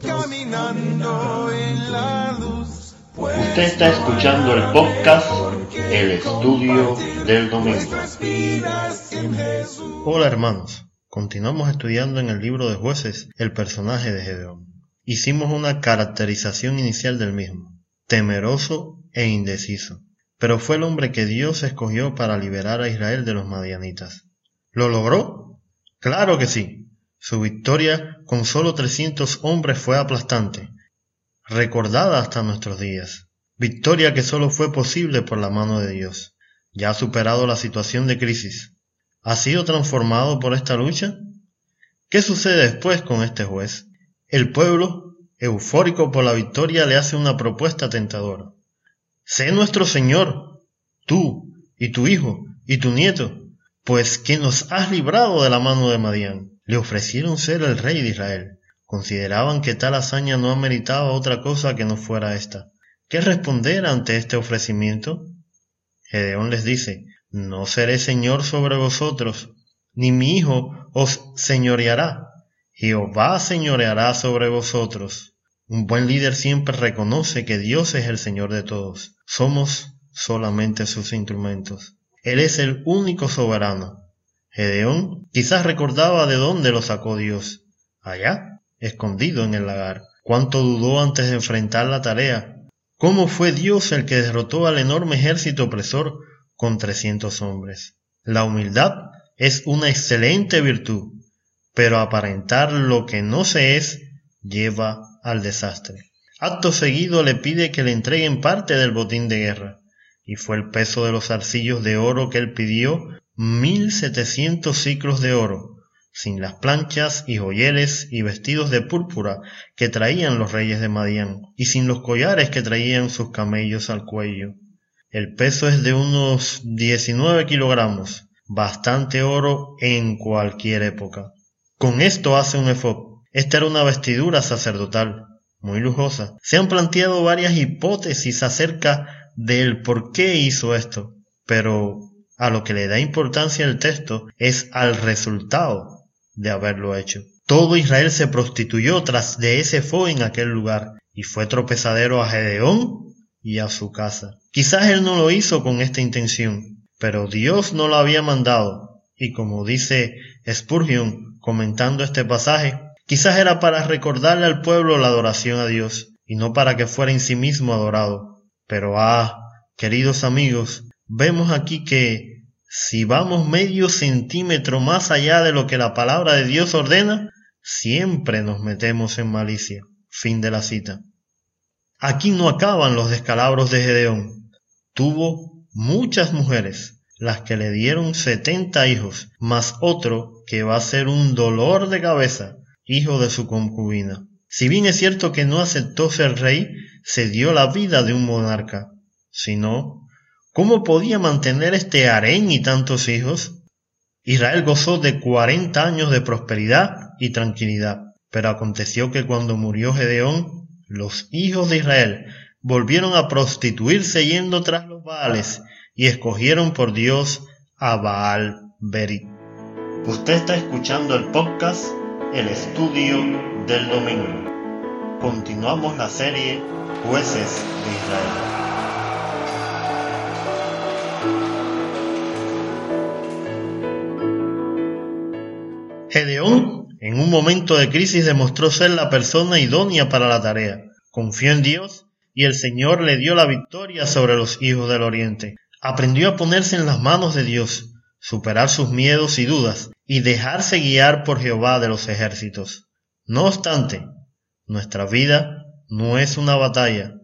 caminando en la luz. Usted está escuchando el podcast El Estudio del Domingo. Hola hermanos, continuamos estudiando en el libro de jueces el personaje de Gedeón. Hicimos una caracterización inicial del mismo, temeroso e indeciso, pero fue el hombre que Dios escogió para liberar a Israel de los madianitas. ¿Lo logró? Claro que sí. Su victoria con solo 300 hombres fue aplastante, recordada hasta nuestros días. Victoria que solo fue posible por la mano de Dios. Ya ha superado la situación de crisis. ¿Ha sido transformado por esta lucha? ¿Qué sucede después con este juez? El pueblo, eufórico por la victoria, le hace una propuesta tentadora. Sé nuestro Señor, tú y tu hijo y tu nieto, pues que nos has librado de la mano de Madián. Le ofrecieron ser el rey de Israel. Consideraban que tal hazaña no ameritaba otra cosa que no fuera esta. ¿Qué responder ante este ofrecimiento? Gedeón les dice, No seré señor sobre vosotros, ni mi hijo os señoreará. Jehová señoreará sobre vosotros. Un buen líder siempre reconoce que Dios es el Señor de todos. Somos solamente sus instrumentos. Él es el único soberano. Gedeón quizás recordaba de dónde lo sacó Dios. Allá, escondido en el lagar. Cuánto dudó antes de enfrentar la tarea. ¿Cómo fue Dios el que derrotó al enorme ejército opresor con trescientos hombres? La humildad es una excelente virtud, pero aparentar lo que no se es lleva al desastre. Acto seguido le pide que le entreguen parte del botín de guerra, y fue el peso de los arcillos de oro que él pidió mil setecientos ciclos de oro, sin las planchas y joyeles y vestidos de púrpura que traían los reyes de Madián, y sin los collares que traían sus camellos al cuello. El peso es de unos diecinueve kilogramos, bastante oro en cualquier época. Con esto hace un efod. Esta era una vestidura sacerdotal, muy lujosa. Se han planteado varias hipótesis acerca del por qué hizo esto, pero a lo que le da importancia el texto es al resultado de haberlo hecho. Todo Israel se prostituyó tras de ese fue en aquel lugar y fue tropezadero a Gedeón y a su casa. Quizás él no lo hizo con esta intención, pero Dios no lo había mandado y como dice Spurgeon comentando este pasaje, quizás era para recordarle al pueblo la adoración a Dios y no para que fuera en sí mismo adorado. Pero ah, queridos amigos, vemos aquí que si vamos medio centímetro más allá de lo que la palabra de Dios ordena, siempre nos metemos en malicia. Fin de la cita. Aquí no acaban los descalabros de Gedeón. Tuvo muchas mujeres, las que le dieron setenta hijos, más otro que va a ser un dolor de cabeza, hijo de su concubina. Si bien es cierto que no aceptó ser rey, se dio la vida de un monarca. Si no, ¿Cómo podía mantener este harén y tantos hijos? Israel gozó de cuarenta años de prosperidad y tranquilidad, pero aconteció que cuando murió Gedeón, los hijos de Israel volvieron a prostituirse yendo tras los Baales y escogieron por Dios a Baal Berit. Usted está escuchando el podcast El Estudio del Domingo. Continuamos la serie Jueces de Israel. Gedeón, en un momento de crisis, demostró ser la persona idónea para la tarea. Confió en Dios y el Señor le dio la victoria sobre los hijos del Oriente. Aprendió a ponerse en las manos de Dios, superar sus miedos y dudas y dejarse guiar por Jehová de los ejércitos. No obstante, nuestra vida no es una batalla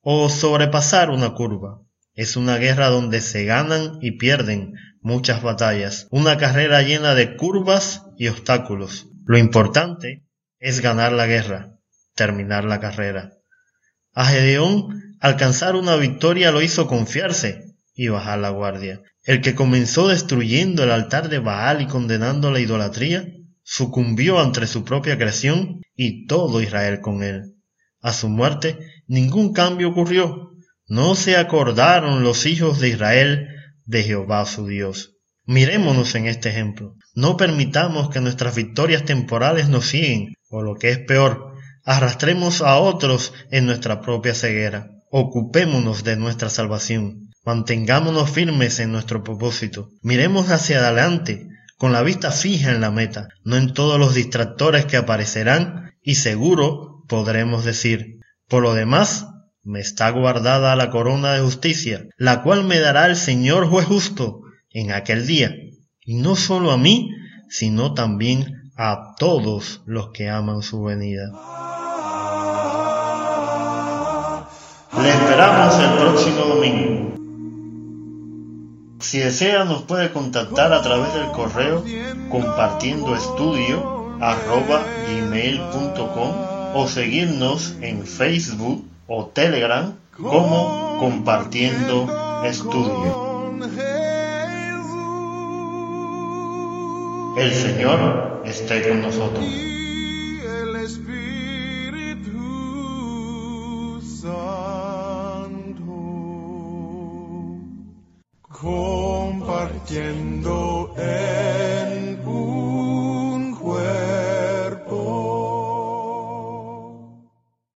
o sobrepasar una curva. Es una guerra donde se ganan y pierden muchas batallas, una carrera llena de curvas y obstáculos. Lo importante es ganar la guerra, terminar la carrera. A Gedeón alcanzar una victoria lo hizo confiarse y bajar la guardia. El que comenzó destruyendo el altar de Baal y condenando la idolatría, sucumbió ante su propia creación y todo Israel con él. A su muerte ningún cambio ocurrió. No se acordaron los hijos de Israel de Jehová su Dios. Mirémonos en este ejemplo. No permitamos que nuestras victorias temporales nos siguen, o lo que es peor, arrastremos a otros en nuestra propia ceguera. Ocupémonos de nuestra salvación. Mantengámonos firmes en nuestro propósito. Miremos hacia adelante, con la vista fija en la meta, no en todos los distractores que aparecerán, y seguro podremos decir, por lo demás, me está guardada la corona de justicia, la cual me dará el Señor juez justo en aquel día, y no solo a mí, sino también a todos los que aman su venida. Le esperamos el próximo domingo. Si desea nos puede contactar a través del correo compartiendo estudio o seguirnos en Facebook o Telegram como compartiendo estudio. El Señor esté con nosotros. Compartiendo el